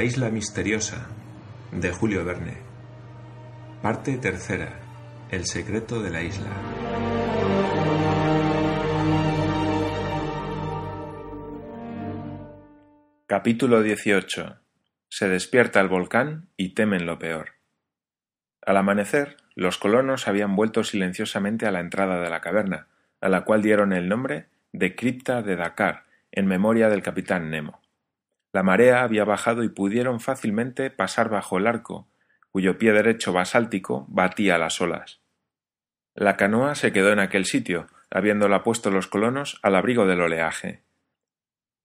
La isla misteriosa de Julio Verne. Parte tercera. El secreto de la isla. Capítulo 18. Se despierta el volcán y temen lo peor. Al amanecer, los colonos habían vuelto silenciosamente a la entrada de la caverna, a la cual dieron el nombre de Cripta de Dakar, en memoria del capitán Nemo. La marea había bajado y pudieron fácilmente pasar bajo el arco, cuyo pie derecho basáltico batía las olas. La canoa se quedó en aquel sitio, habiéndola puesto los colonos al abrigo del oleaje.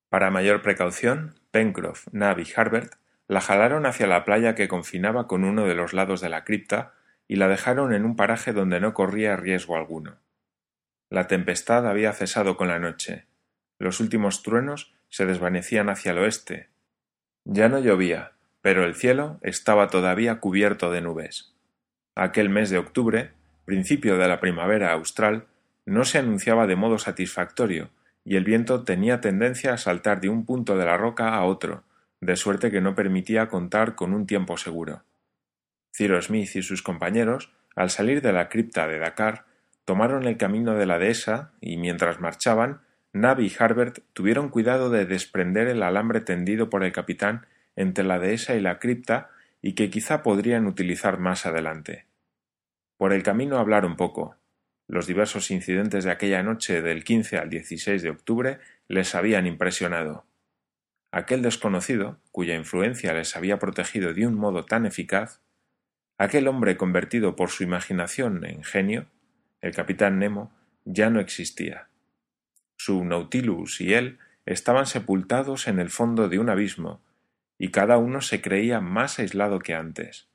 Para mayor precaución, Pencroff, Nab y Harbert la jalaron hacia la playa que confinaba con uno de los lados de la cripta y la dejaron en un paraje donde no corría riesgo alguno. La tempestad había cesado con la noche. Los últimos truenos se desvanecían hacia el oeste. Ya no llovía, pero el cielo estaba todavía cubierto de nubes. Aquel mes de octubre, principio de la primavera austral, no se anunciaba de modo satisfactorio, y el viento tenía tendencia a saltar de un punto de la roca a otro, de suerte que no permitía contar con un tiempo seguro. Ciro Smith y sus compañeros, al salir de la cripta de Dakar, tomaron el camino de la dehesa y mientras marchaban Nab y Harbert tuvieron cuidado de desprender el alambre tendido por el capitán entre la dehesa y la cripta y que quizá podrían utilizar más adelante. Por el camino hablaron poco. Los diversos incidentes de aquella noche del 15 al 16 de octubre les habían impresionado. Aquel desconocido, cuya influencia les había protegido de un modo tan eficaz, aquel hombre convertido por su imaginación en genio, el capitán Nemo, ya no existía. Su Nautilus y él estaban sepultados en el fondo de un abismo, y cada uno se creía más aislado que antes.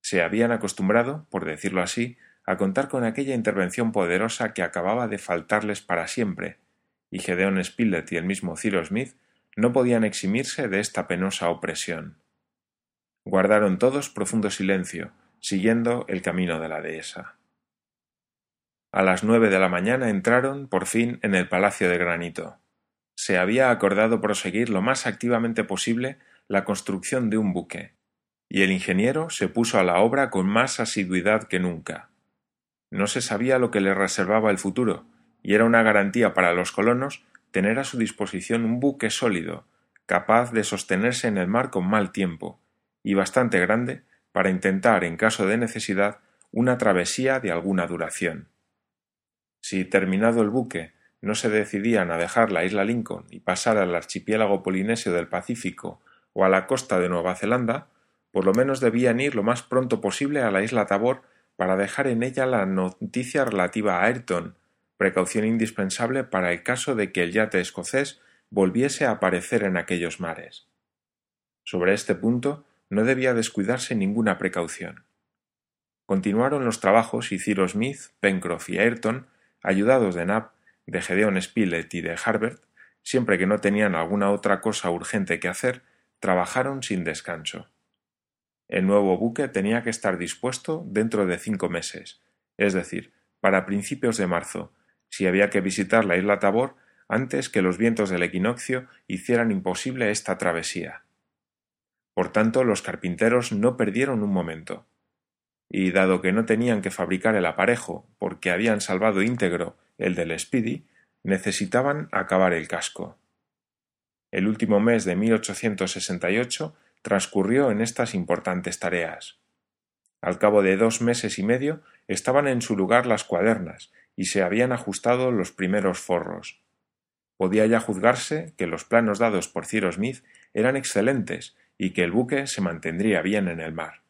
Se habían acostumbrado, por decirlo así, a contar con aquella intervención poderosa que acababa de faltarles para siempre, y Gedeon Spilett y el mismo Cyrus Smith no podían eximirse de esta penosa opresión. Guardaron todos profundo silencio, siguiendo el camino de la dehesa. A las nueve de la mañana entraron, por fin, en el Palacio de Granito. Se había acordado proseguir lo más activamente posible la construcción de un buque, y el ingeniero se puso a la obra con más asiduidad que nunca. No se sabía lo que le reservaba el futuro, y era una garantía para los colonos tener a su disposición un buque sólido, capaz de sostenerse en el mar con mal tiempo, y bastante grande para intentar, en caso de necesidad, una travesía de alguna duración. Si, terminado el buque, no se decidían a dejar la isla Lincoln y pasar al archipiélago polinesio del Pacífico o a la costa de Nueva Zelanda, por lo menos debían ir lo más pronto posible a la isla Tabor para dejar en ella la noticia relativa a Ayrton, precaución indispensable para el caso de que el yate escocés volviese a aparecer en aquellos mares. Sobre este punto no debía descuidarse ninguna precaución. Continuaron los trabajos y Cyrus Smith, Pencroff y Ayrton ayudados de Nab, de Gedeon Spilett y de Harbert, siempre que no tenían alguna otra cosa urgente que hacer, trabajaron sin descanso. El nuevo buque tenía que estar dispuesto dentro de cinco meses, es decir, para principios de marzo, si había que visitar la isla Tabor antes que los vientos del equinoccio hicieran imposible esta travesía. Por tanto, los carpinteros no perdieron un momento y dado que no tenían que fabricar el aparejo porque habían salvado íntegro el del Speedy, necesitaban acabar el casco. El último mes de 1868 transcurrió en estas importantes tareas. Al cabo de dos meses y medio estaban en su lugar las cuadernas y se habían ajustado los primeros forros. Podía ya juzgarse que los planos dados por Ciro Smith eran excelentes y que el buque se mantendría bien en el mar.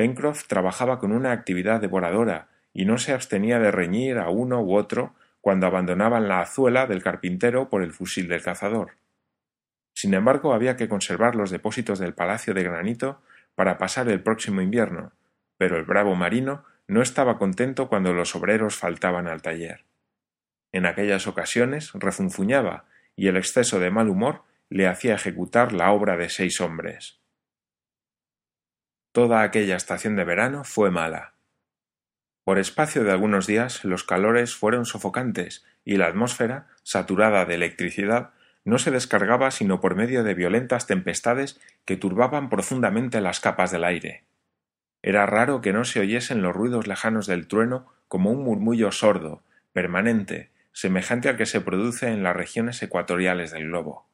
Pencroff trabajaba con una actividad devoradora y no se abstenía de reñir a uno u otro cuando abandonaban la azuela del carpintero por el fusil del cazador. Sin embargo, había que conservar los depósitos del palacio de granito para pasar el próximo invierno, pero el bravo marino no estaba contento cuando los obreros faltaban al taller. En aquellas ocasiones refunfuñaba y el exceso de mal humor le hacía ejecutar la obra de seis hombres. Toda aquella estación de verano fue mala. Por espacio de algunos días los calores fueron sofocantes y la atmósfera, saturada de electricidad, no se descargaba sino por medio de violentas tempestades que turbaban profundamente las capas del aire. Era raro que no se oyesen los ruidos lejanos del trueno como un murmullo sordo, permanente, semejante al que se produce en las regiones ecuatoriales del globo.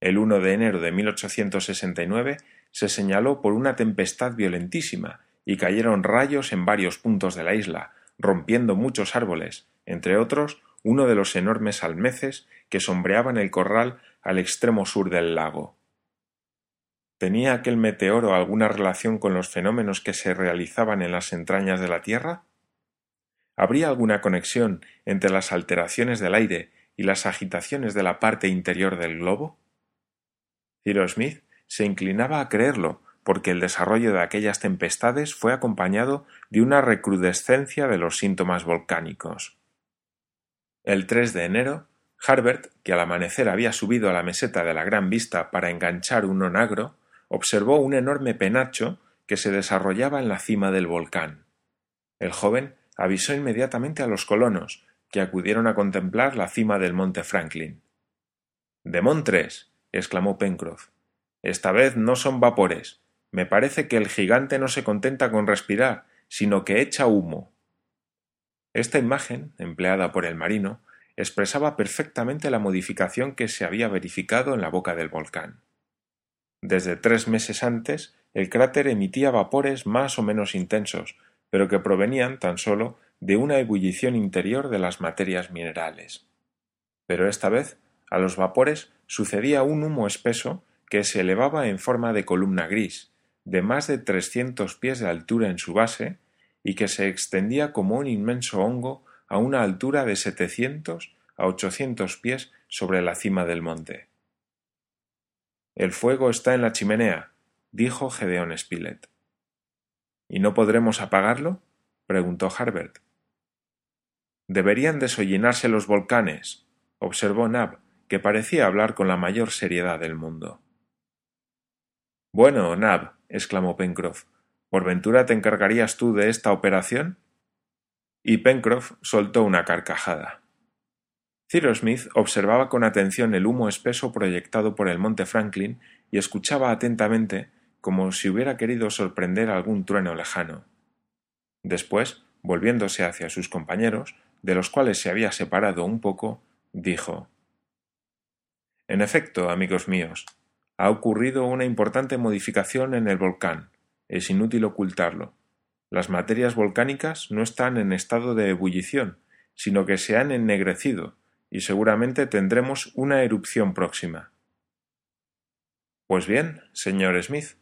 El 1 de enero de 1869 se señaló por una tempestad violentísima y cayeron rayos en varios puntos de la isla, rompiendo muchos árboles, entre otros uno de los enormes almeces que sombreaban el corral al extremo sur del lago. ¿Tenía aquel meteoro alguna relación con los fenómenos que se realizaban en las entrañas de la Tierra? ¿Habría alguna conexión entre las alteraciones del aire y las agitaciones de la parte interior del globo? Cyrus Smith se inclinaba a creerlo, porque el desarrollo de aquellas tempestades fue acompañado de una recrudescencia de los síntomas volcánicos. El 3 de enero, Harbert, que al amanecer había subido a la meseta de la Gran Vista para enganchar un onagro, observó un enorme penacho que se desarrollaba en la cima del volcán. El joven avisó inmediatamente a los colonos, que acudieron a contemplar la cima del monte Franklin. Demontres. exclamó Pencroff. Esta vez no son vapores. Me parece que el gigante no se contenta con respirar, sino que echa humo. Esta imagen, empleada por el marino, expresaba perfectamente la modificación que se había verificado en la boca del volcán. Desde tres meses antes, el cráter emitía vapores más o menos intensos, pero que provenían tan solo de una ebullición interior de las materias minerales. Pero esta vez a los vapores sucedía un humo espeso que se elevaba en forma de columna gris, de más de trescientos pies de altura en su base y que se extendía como un inmenso hongo a una altura de setecientos a ochocientos pies sobre la cima del monte. El fuego está en la chimenea, dijo Gedeón Spilett. ¿Y no podremos apagarlo? preguntó Harbert. Deberían desollinarse los volcanes, observó Nab, que parecía hablar con la mayor seriedad del mundo. Bueno, Nab, exclamó Pencroff, ¿Por ventura te encargarías tú de esta operación? Y Pencroff soltó una carcajada. Cyrus Smith observaba con atención el humo espeso proyectado por el monte Franklin y escuchaba atentamente como si hubiera querido sorprender algún trueno lejano. Después, volviéndose hacia sus compañeros, de los cuales se había separado un poco, dijo En efecto, amigos míos, ha ocurrido una importante modificación en el volcán, es inútil ocultarlo. Las materias volcánicas no están en estado de ebullición, sino que se han ennegrecido, y seguramente tendremos una erupción próxima. Pues bien, señor Smith,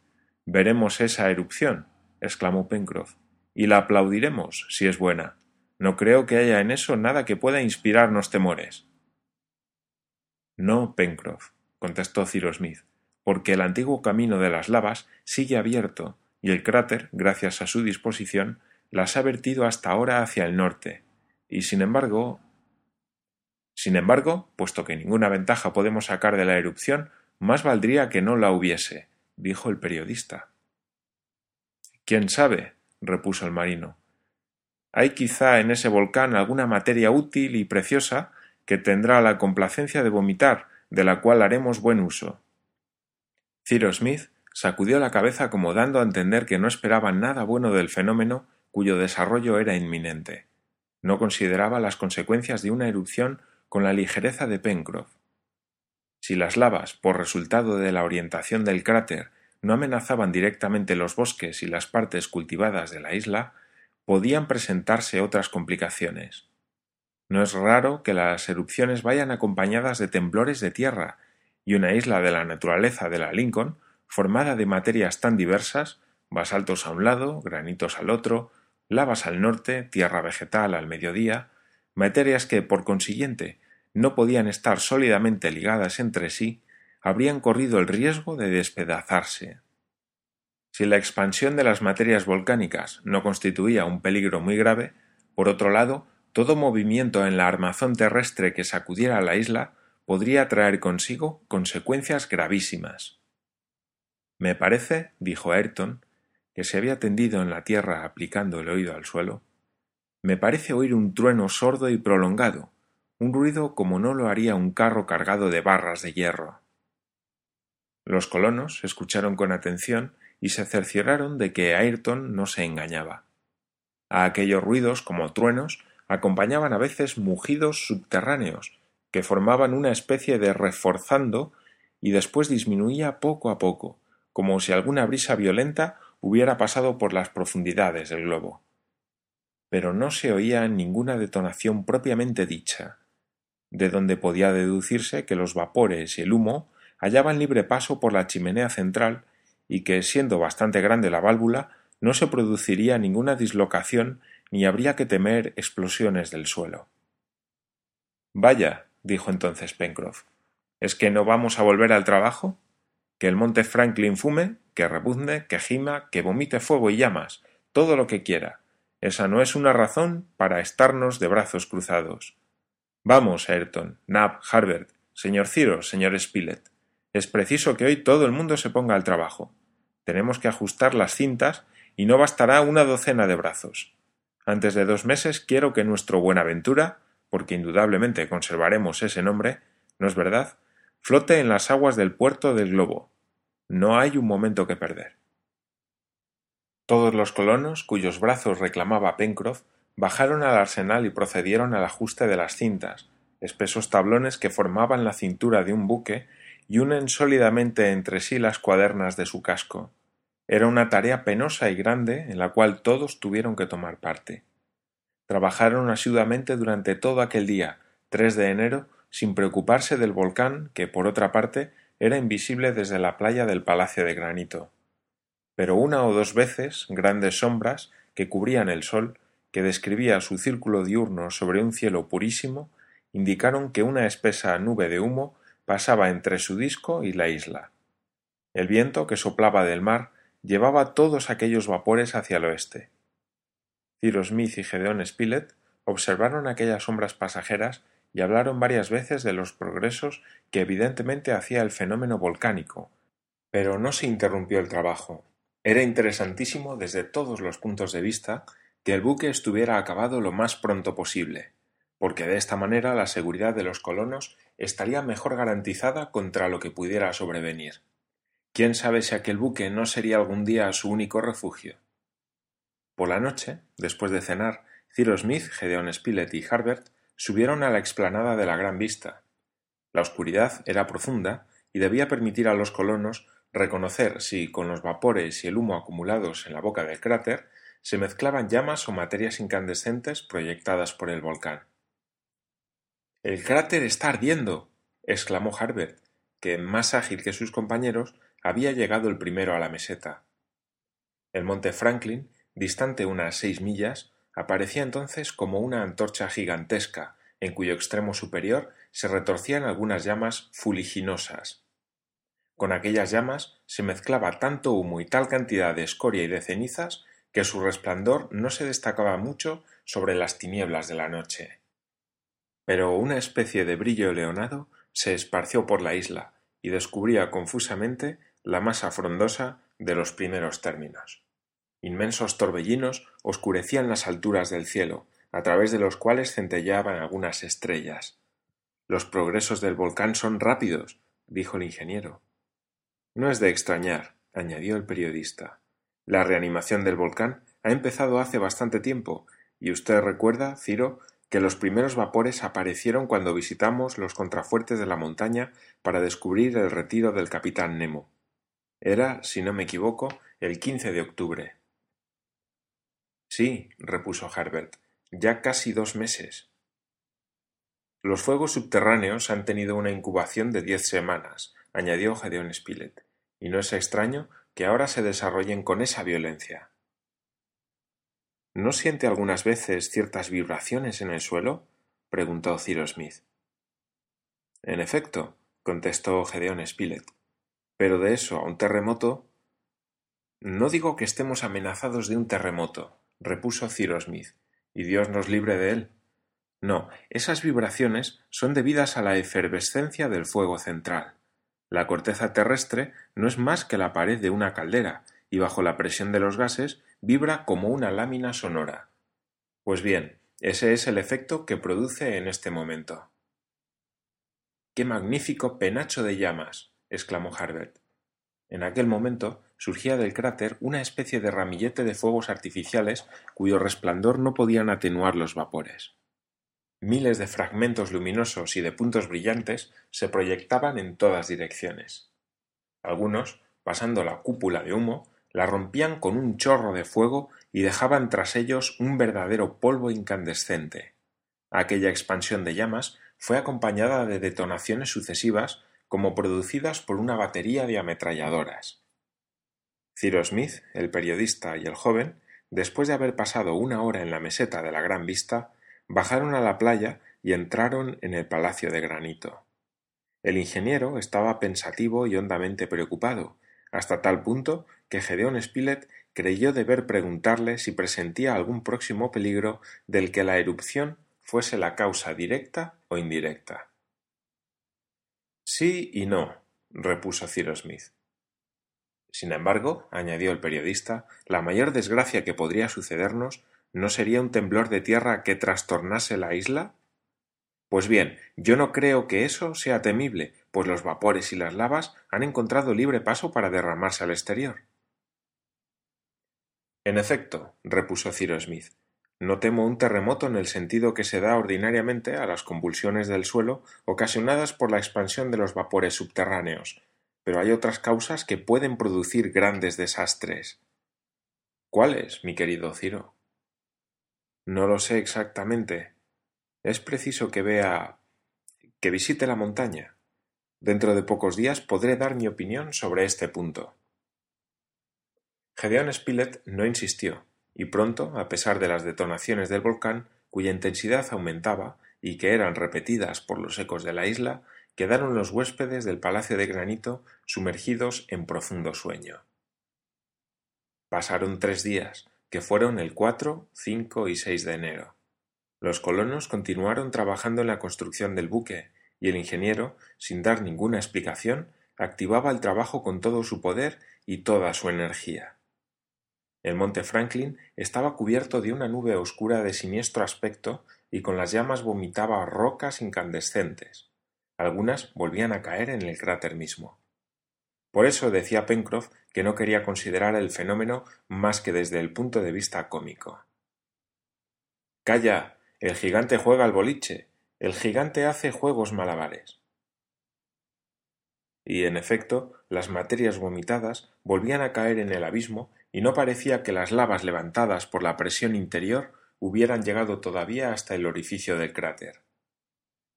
veremos esa erupción, exclamó Pencroff, y la aplaudiremos, si es buena. No creo que haya en eso nada que pueda inspirarnos temores. No, Pencroff, contestó Cyrus Smith, porque el antiguo camino de las lavas sigue abierto y el cráter, gracias a su disposición, las ha vertido hasta ahora hacia el norte, y sin embargo. Sin embargo, puesto que ninguna ventaja podemos sacar de la erupción, más valdría que no la hubiese, dijo el periodista. ¿Quién sabe? repuso el marino. Hay quizá en ese volcán alguna materia útil y preciosa que tendrá la complacencia de vomitar, de la cual haremos buen uso. Cyrus Smith sacudió la cabeza como dando a entender que no esperaba nada bueno del fenómeno cuyo desarrollo era inminente. No consideraba las consecuencias de una erupción con la ligereza de Pencroff. Si las lavas, por resultado de la orientación del cráter, no amenazaban directamente los bosques y las partes cultivadas de la isla, podían presentarse otras complicaciones. No es raro que las erupciones vayan acompañadas de temblores de tierra, y una isla de la naturaleza de la Lincoln formada de materias tan diversas, basaltos a un lado, granitos al otro, lavas al norte, tierra vegetal al mediodía, materias que, por consiguiente, no podían estar sólidamente ligadas entre sí, habrían corrido el riesgo de despedazarse. Si la expansión de las materias volcánicas no constituía un peligro muy grave, por otro lado, todo movimiento en la armazón terrestre que sacudiera a la isla podría traer consigo consecuencias gravísimas. Me parece, dijo Ayrton, que se había tendido en la tierra aplicando el oído al suelo, me parece oír un trueno sordo y prolongado, un ruido como no lo haría un carro cargado de barras de hierro. Los colonos escucharon con atención y se cercioraron de que Ayrton no se engañaba. A aquellos ruidos, como truenos, acompañaban a veces mugidos subterráneos, que formaban una especie de reforzando y después disminuía poco a poco, como si alguna brisa violenta hubiera pasado por las profundidades del globo. Pero no se oía ninguna detonación propiamente dicha, de donde podía deducirse que los vapores y el humo hallaban libre paso por la chimenea central y que, siendo bastante grande la válvula, no se produciría ninguna dislocación ni habría que temer explosiones del suelo. Vaya, dijo entonces Pencroff, ¿es que no vamos a volver al trabajo? Que el monte Franklin fume, que rebuzne, que gima, que vomite fuego y llamas, todo lo que quiera. Esa no es una razón para estarnos de brazos cruzados. Vamos, Ayrton, Nab, Harbert, señor Ciro, señor Spilett. Es preciso que hoy todo el mundo se ponga al trabajo. Tenemos que ajustar las cintas y no bastará una docena de brazos. Antes de dos meses quiero que nuestro Buenaventura, porque indudablemente conservaremos ese nombre, ¿no es verdad?, flote en las aguas del puerto del globo. No hay un momento que perder. Todos los colonos, cuyos brazos reclamaba Pencroff, bajaron al arsenal y procedieron al ajuste de las cintas, espesos tablones que formaban la cintura de un buque y unen sólidamente entre sí las cuadernas de su casco. Era una tarea penosa y grande en la cual todos tuvieron que tomar parte. Trabajaron asiduamente durante todo aquel día, 3 de enero, sin preocuparse del volcán que, por otra parte, era invisible desde la playa del Palacio de Granito. Pero una o dos veces grandes sombras que cubrían el sol, que describía su círculo diurno sobre un cielo purísimo, indicaron que una espesa nube de humo pasaba entre su disco y la isla. El viento que soplaba del mar llevaba todos aquellos vapores hacia el oeste. Smith y Gedeón Spilett observaron aquellas sombras pasajeras y hablaron varias veces de los progresos que evidentemente hacía el fenómeno volcánico, pero no se interrumpió el trabajo. Era interesantísimo desde todos los puntos de vista que el buque estuviera acabado lo más pronto posible, porque de esta manera la seguridad de los colonos estaría mejor garantizada contra lo que pudiera sobrevenir. ¿Quién sabe si aquel buque no sería algún día su único refugio? Por la noche, después de cenar, Cyrus Smith, Gedeon Spilett y Harbert subieron a la explanada de la Gran Vista. La oscuridad era profunda y debía permitir a los colonos reconocer si con los vapores y el humo acumulados en la boca del cráter se mezclaban llamas o materias incandescentes proyectadas por el volcán. El cráter está ardiendo. exclamó Harbert, que, más ágil que sus compañeros, había llegado el primero a la meseta. El monte Franklin, distante unas seis millas, aparecía entonces como una antorcha gigantesca, en cuyo extremo superior se retorcían algunas llamas fuliginosas. Con aquellas llamas se mezclaba tanto humo y tal cantidad de escoria y de cenizas que su resplandor no se destacaba mucho sobre las tinieblas de la noche. Pero una especie de brillo leonado se esparció por la isla y descubría confusamente la masa frondosa de los primeros términos. Inmensos torbellinos oscurecían las alturas del cielo, a través de los cuales centelleaban algunas estrellas. Los progresos del volcán son rápidos, dijo el ingeniero. No es de extrañar, añadió el periodista. La reanimación del volcán ha empezado hace bastante tiempo, y usted recuerda, Ciro, que los primeros vapores aparecieron cuando visitamos los contrafuertes de la montaña para descubrir el retiro del capitán Nemo. Era, si no me equivoco, el quince de octubre. Sí, repuso Herbert, ya casi dos meses. Los fuegos subterráneos han tenido una incubación de diez semanas, añadió Gedeón Spilett, y no es extraño que ahora se desarrollen con esa violencia. ¿No siente algunas veces ciertas vibraciones en el suelo? preguntó Cyrus Smith. En efecto, contestó Gedeón Spilett. Pero de eso a un terremoto. No digo que estemos amenazados de un terremoto, repuso Cyrus Smith, y Dios nos libre de él. No, esas vibraciones son debidas a la efervescencia del fuego central. La corteza terrestre no es más que la pared de una caldera, y bajo la presión de los gases vibra como una lámina sonora. Pues bien, Ese es el efecto que produce en este momento. ¡Qué magnífico penacho de llamas! exclamó Harbert. En aquel momento surgía del cráter una especie de ramillete de fuegos artificiales cuyo resplandor no podían atenuar los vapores. Miles de fragmentos luminosos y de puntos brillantes se proyectaban en todas direcciones. Algunos, pasando la cúpula de humo, la rompían con un chorro de fuego y dejaban tras ellos un verdadero polvo incandescente. Aquella expansión de llamas fue acompañada de detonaciones sucesivas como producidas por una batería de ametralladoras. Ciro Smith, el periodista y el joven, después de haber pasado una hora en la meseta de la Gran Vista, bajaron a la playa y entraron en el palacio de granito. El ingeniero estaba pensativo y hondamente preocupado, hasta tal punto que Gedeón Spilett creyó deber preguntarle si presentía algún próximo peligro del que la erupción fuese la causa directa o indirecta. Sí y no, repuso Cyrus Smith. Sin embargo, añadió el periodista, la mayor desgracia que podría sucedernos no sería un temblor de tierra que trastornase la isla. Pues bien, yo no creo que eso sea temible, pues los vapores y las lavas han encontrado libre paso para derramarse al exterior. En efecto, repuso Ciro Smith, no temo un terremoto en el sentido que se da ordinariamente a las convulsiones del suelo ocasionadas por la expansión de los vapores subterráneos, pero hay otras causas que pueden producir grandes desastres. ¿Cuáles, mi querido Ciro? No lo sé exactamente, es preciso que vea que visite la montaña. Dentro de pocos días podré dar mi opinión sobre este punto. Gedeón Spilett no insistió, y pronto, a pesar de las detonaciones del volcán, cuya intensidad aumentaba y que eran repetidas por los ecos de la isla, quedaron los huéspedes del Palacio de Granito sumergidos en profundo sueño. Pasaron tres días, que fueron el 4, 5 y 6 de enero. Los colonos continuaron trabajando en la construcción del buque, y el ingeniero, sin dar ninguna explicación, activaba el trabajo con todo su poder y toda su energía. El monte Franklin estaba cubierto de una nube oscura de siniestro aspecto y con las llamas vomitaba rocas incandescentes. Algunas volvían a caer en el cráter mismo. Por eso decía Pencroff que no quería considerar el fenómeno más que desde el punto de vista cómico. Calla, el gigante juega al boliche. El gigante hace juegos malabares. Y en efecto, las materias vomitadas volvían a caer en el abismo y no parecía que las lavas levantadas por la presión interior hubieran llegado todavía hasta el orificio del cráter.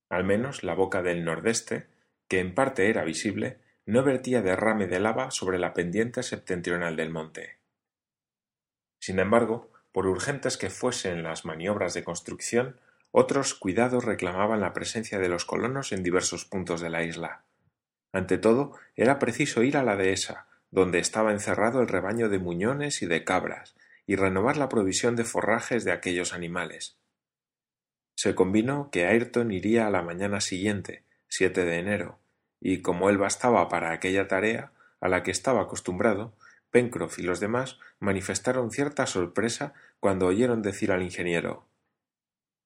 Al menos la boca del nordeste, que en parte era visible, no vertía derrame de lava sobre la pendiente septentrional del monte. Sin embargo, por urgentes que fuesen las maniobras de construcción, otros cuidados reclamaban la presencia de los colonos en diversos puntos de la isla. Ante todo, era preciso ir a la dehesa, donde estaba encerrado el rebaño de muñones y de cabras, y renovar la provisión de forrajes de aquellos animales. Se convino que Ayrton iría a la mañana siguiente, 7 de enero, y como él bastaba para aquella tarea, a la que estaba acostumbrado, Pencroff y los demás manifestaron cierta sorpresa cuando oyeron decir al ingeniero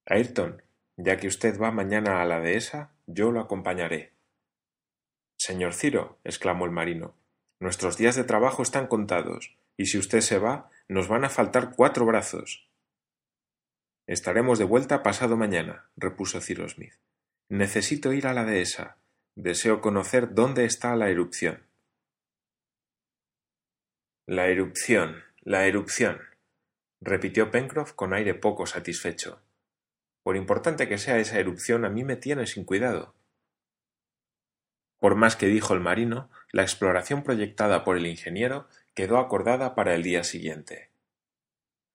Ayrton, ya que usted va mañana a la dehesa, yo lo acompañaré. Señor Ciro, exclamó el marino, nuestros días de trabajo están contados, y si usted se va, nos van a faltar cuatro brazos. Estaremos de vuelta pasado mañana, repuso Ciro Smith. Necesito ir a la dehesa. Deseo conocer dónde está la erupción. La erupción, la erupción, repitió Pencroff con aire poco satisfecho. Por importante que sea esa erupción, a mí me tiene sin cuidado. Por más que dijo el marino, la exploración proyectada por el ingeniero quedó acordada para el día siguiente.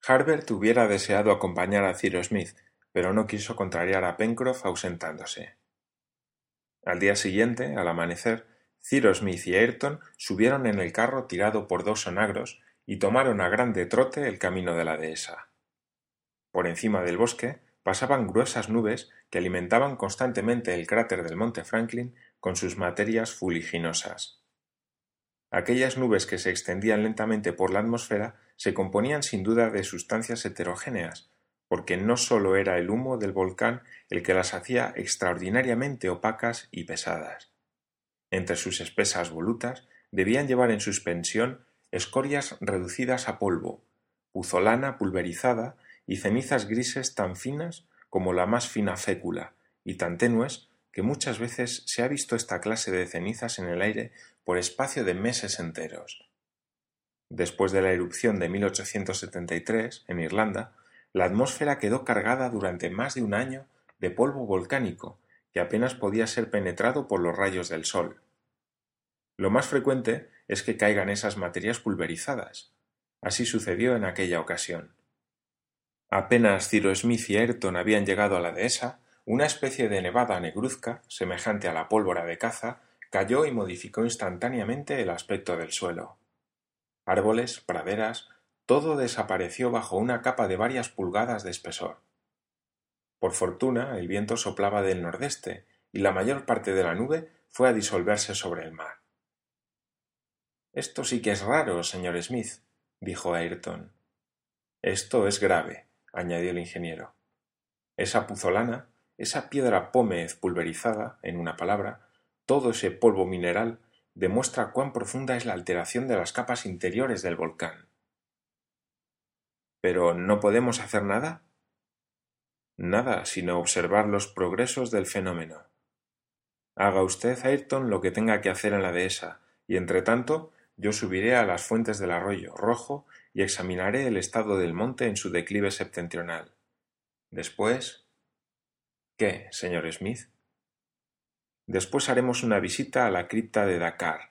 Harbert hubiera deseado acompañar a Cyrus Smith, pero no quiso contrariar a Pencroff ausentándose. Al día siguiente, al amanecer, Cyrus Smith y Ayrton subieron en el carro tirado por dos sonagros y tomaron a grande trote el camino de la dehesa. Por encima del bosque pasaban gruesas nubes que alimentaban constantemente el cráter del monte Franklin con sus materias fuliginosas. Aquellas nubes que se extendían lentamente por la atmósfera se componían sin duda de sustancias heterogéneas, porque no sólo era el humo del volcán el que las hacía extraordinariamente opacas y pesadas. Entre sus espesas volutas debían llevar en suspensión escorias reducidas a polvo, puzolana pulverizada y cenizas grises tan finas como la más fina fécula y tan tenues que muchas veces se ha visto esta clase de cenizas en el aire por espacio de meses enteros. Después de la erupción de 1873 en Irlanda, la atmósfera quedó cargada durante más de un año de polvo volcánico que apenas podía ser penetrado por los rayos del sol. Lo más frecuente es que caigan esas materias pulverizadas. Así sucedió en aquella ocasión. Apenas Ciro Smith y Ayrton habían llegado a la dehesa, una especie de nevada negruzca, semejante a la pólvora de caza, cayó y modificó instantáneamente el aspecto del suelo. Árboles, praderas, todo desapareció bajo una capa de varias pulgadas de espesor. Por fortuna, el viento soplaba del nordeste y la mayor parte de la nube fue a disolverse sobre el mar. Esto sí que es raro, señor Smith, dijo Ayrton. Esto es grave, añadió el ingeniero. Esa puzolana, esa piedra pómez pulverizada, en una palabra, todo ese polvo mineral, demuestra cuán profunda es la alteración de las capas interiores del volcán. Pero ¿no podemos hacer nada? Nada, sino observar los progresos del fenómeno. Haga usted, Ayrton, lo que tenga que hacer en la dehesa, y entre tanto yo subiré a las fuentes del arroyo rojo y examinaré el estado del monte en su declive septentrional. Después. ¿Qué, señor Smith? Después haremos una visita a la cripta de Dakar.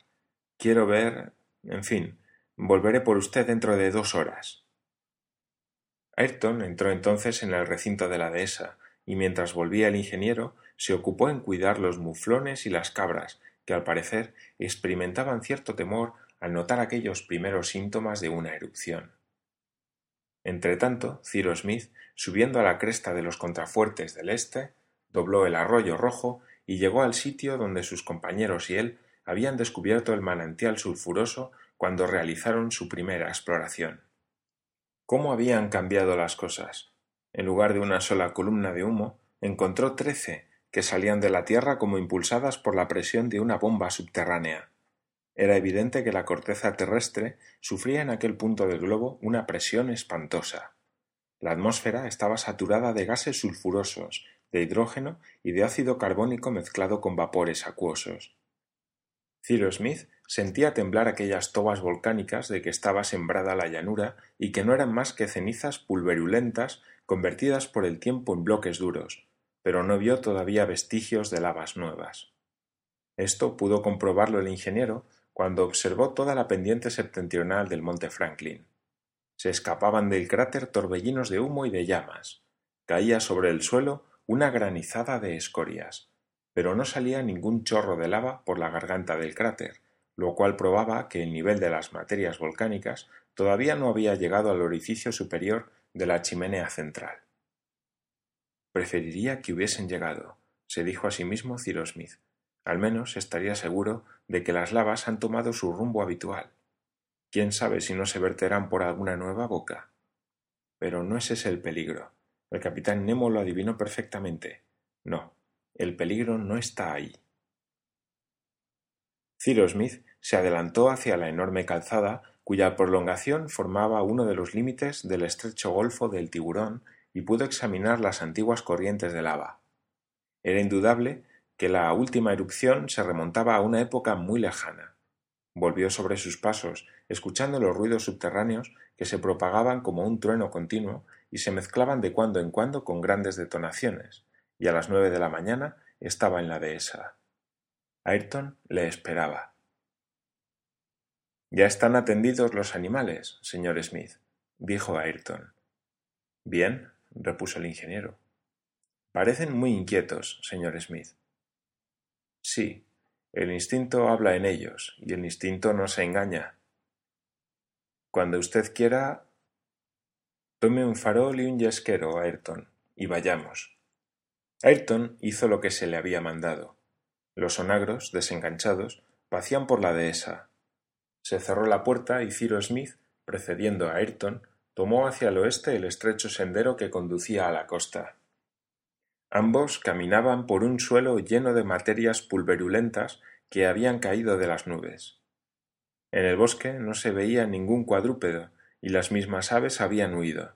Quiero ver. En fin, volveré por usted dentro de dos horas. Ayrton entró entonces en el recinto de la dehesa, y mientras volvía el ingeniero se ocupó en cuidar los muflones y las cabras, que al parecer experimentaban cierto temor al notar aquellos primeros síntomas de una erupción. Entretanto, Ciro Smith, subiendo a la cresta de los contrafuertes del este, dobló el arroyo rojo y llegó al sitio donde sus compañeros y él habían descubierto el manantial sulfuroso cuando realizaron su primera exploración. ¿Cómo habían cambiado las cosas? En lugar de una sola columna de humo, encontró trece que salían de la tierra como impulsadas por la presión de una bomba subterránea. Era evidente que la corteza terrestre sufría en aquel punto del globo una presión espantosa. La atmósfera estaba saturada de gases sulfurosos, de hidrógeno y de ácido carbónico mezclado con vapores acuosos. Ciro Smith sentía temblar aquellas tobas volcánicas de que estaba sembrada la llanura y que no eran más que cenizas pulverulentas convertidas por el tiempo en bloques duros, pero no vio todavía vestigios de lavas nuevas. Esto pudo comprobarlo el ingeniero cuando observó toda la pendiente septentrional del monte Franklin. Se escapaban del cráter torbellinos de humo y de llamas. Caía sobre el suelo una granizada de escorias, pero no salía ningún chorro de lava por la garganta del cráter, lo cual probaba que el nivel de las materias volcánicas todavía no había llegado al orificio superior de la chimenea central. Preferiría que hubiesen llegado, se dijo a sí mismo Ciro Smith. Al menos estaría seguro de que las lavas han tomado su rumbo habitual. Quién sabe si no se verterán por alguna nueva boca. Pero no es ese el peligro. El capitán Nemo lo adivinó perfectamente. No, el peligro no está ahí. Ciro Smith se adelantó hacia la enorme calzada cuya prolongación formaba uno de los límites del estrecho golfo del tiburón y pudo examinar las antiguas corrientes de lava. Era indudable que la última erupción se remontaba a una época muy lejana. Volvió sobre sus pasos, escuchando los ruidos subterráneos que se propagaban como un trueno continuo y se mezclaban de cuando en cuando con grandes detonaciones, y a las nueve de la mañana estaba en la dehesa. Ayrton le esperaba. Ya están atendidos los animales, señor Smith, dijo Ayrton. Bien, repuso el ingeniero. Parecen muy inquietos, señor Smith. Sí, el instinto habla en ellos, y el instinto no se engaña. Cuando usted quiera. Tome un farol y un yesquero, Ayrton, y vayamos. Ayrton hizo lo que se le había mandado. Los onagros, desenganchados, pacían por la dehesa. Se cerró la puerta y Ciro Smith, precediendo a Ayrton, tomó hacia el oeste el estrecho sendero que conducía a la costa. Ambos caminaban por un suelo lleno de materias pulverulentas que habían caído de las nubes. En el bosque no se veía ningún cuadrúpedo y las mismas aves habían huido.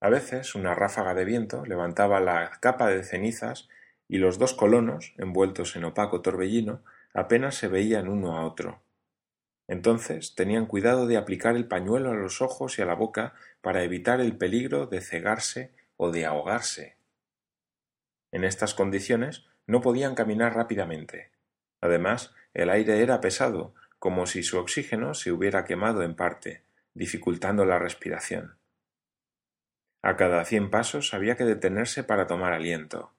A veces una ráfaga de viento levantaba la capa de cenizas y los dos colonos, envueltos en opaco torbellino, apenas se veían uno a otro. Entonces tenían cuidado de aplicar el pañuelo a los ojos y a la boca para evitar el peligro de cegarse o de ahogarse. En estas condiciones no podían caminar rápidamente. Además, el aire era pesado, como si su oxígeno se hubiera quemado en parte, dificultando la respiración. A cada cien pasos había que detenerse para tomar aliento.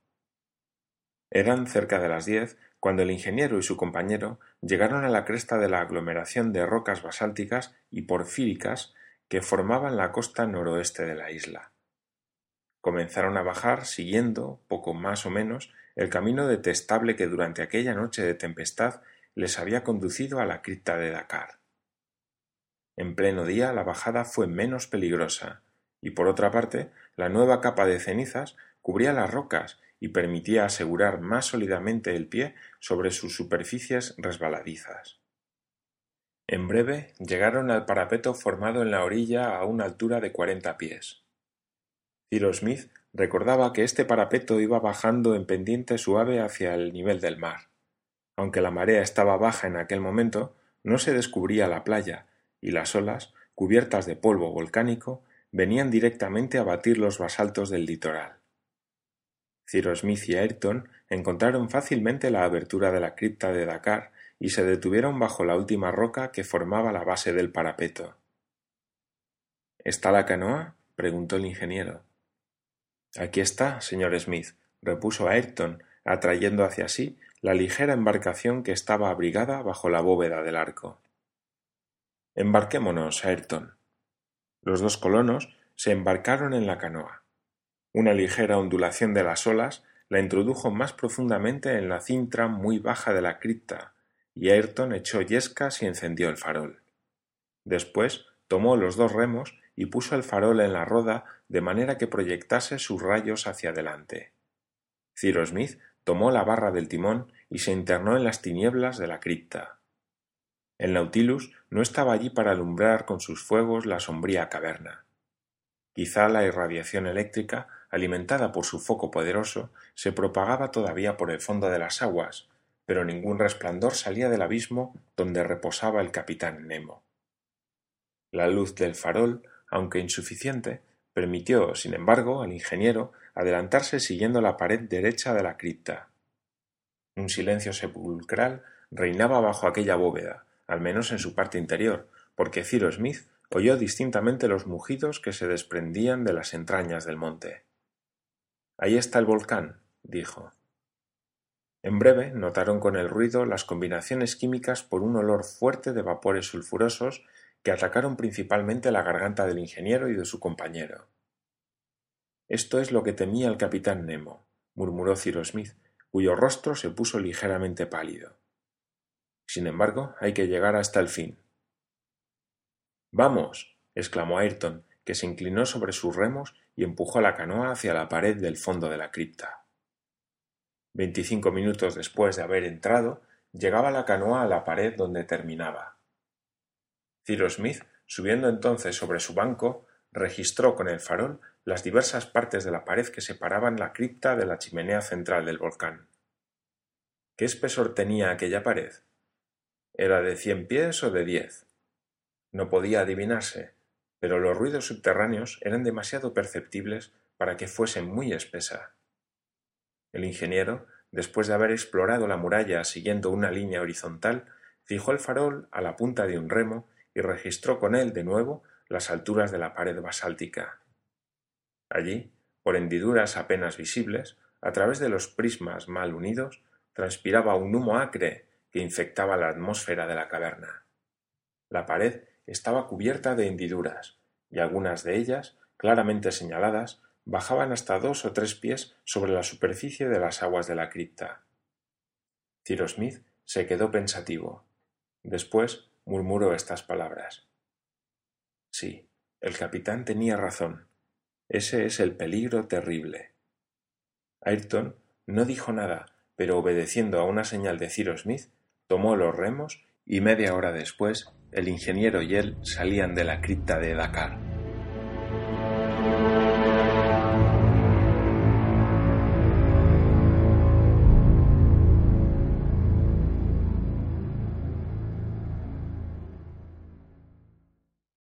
Eran cerca de las diez cuando el ingeniero y su compañero llegaron a la cresta de la aglomeración de rocas basálticas y porfíricas que formaban la costa noroeste de la isla. Comenzaron a bajar siguiendo, poco más o menos, el camino detestable que durante aquella noche de tempestad les había conducido a la cripta de Dakar. En pleno día la bajada fue menos peligrosa, y por otra parte la nueva capa de cenizas cubría las rocas y permitía asegurar más sólidamente el pie sobre sus superficies resbaladizas. En breve llegaron al parapeto formado en la orilla a una altura de cuarenta pies. Cyrus Smith recordaba que este parapeto iba bajando en pendiente suave hacia el nivel del mar. Aunque la marea estaba baja en aquel momento, no se descubría la playa, y las olas, cubiertas de polvo volcánico, venían directamente a batir los basaltos del litoral. Cyrus Smith y Ayrton encontraron fácilmente la abertura de la cripta de Dakar y se detuvieron bajo la última roca que formaba la base del parapeto. ¿Está la canoa? preguntó el ingeniero. Aquí está, señor Smith, repuso Ayrton, atrayendo hacia sí la ligera embarcación que estaba abrigada bajo la bóveda del arco. Embarquémonos, Ayrton. Los dos colonos se embarcaron en la canoa. Una ligera ondulación de las olas la introdujo más profundamente en la cintra muy baja de la cripta, y Ayrton echó yescas y encendió el farol. Después tomó los dos remos y puso el farol en la roda de manera que proyectase sus rayos hacia adelante. Ciro Smith tomó la barra del timón y se internó en las tinieblas de la cripta. El Nautilus no estaba allí para alumbrar con sus fuegos la sombría caverna. Quizá la irradiación eléctrica alimentada por su foco poderoso, se propagaba todavía por el fondo de las aguas, pero ningún resplandor salía del abismo donde reposaba el capitán Nemo. La luz del farol, aunque insuficiente, permitió, sin embargo, al ingeniero adelantarse siguiendo la pared derecha de la cripta. Un silencio sepulcral reinaba bajo aquella bóveda, al menos en su parte interior, porque Ciro Smith oyó distintamente los mugidos que se desprendían de las entrañas del monte. Ahí está el volcán, dijo. En breve notaron con el ruido las combinaciones químicas por un olor fuerte de vapores sulfurosos que atacaron principalmente la garganta del ingeniero y de su compañero. Esto es lo que temía el capitán Nemo, murmuró Ciro Smith, cuyo rostro se puso ligeramente pálido. Sin embargo, hay que llegar hasta el fin. Vamos, exclamó Ayrton, que se inclinó sobre sus remos y empujó la canoa hacia la pared del fondo de la cripta. Veinticinco minutos después de haber entrado, llegaba la canoa a la pared donde terminaba. Ciro Smith, subiendo entonces sobre su banco, registró con el farol las diversas partes de la pared que separaban la cripta de la chimenea central del volcán. ¿Qué espesor tenía aquella pared? ¿Era de cien pies o de diez? No podía adivinarse, pero los ruidos subterráneos eran demasiado perceptibles para que fuesen muy espesa. El ingeniero, después de haber explorado la muralla siguiendo una línea horizontal, fijó el farol a la punta de un remo y registró con él de nuevo las alturas de la pared basáltica. Allí, por hendiduras apenas visibles, a través de los prismas mal unidos, transpiraba un humo acre infectaba la atmósfera de la caverna. La pared estaba cubierta de hendiduras, y algunas de ellas, claramente señaladas, bajaban hasta dos o tres pies sobre la superficie de las aguas de la cripta. Ciro Smith se quedó pensativo. Después murmuró estas palabras. Sí, El capitán tenía razón. Ese es el peligro terrible. Ayrton no dijo nada, pero obedeciendo a una señal de Cyrus Smith, tomó los remos y media hora después el ingeniero y él salían de la cripta de Dakar.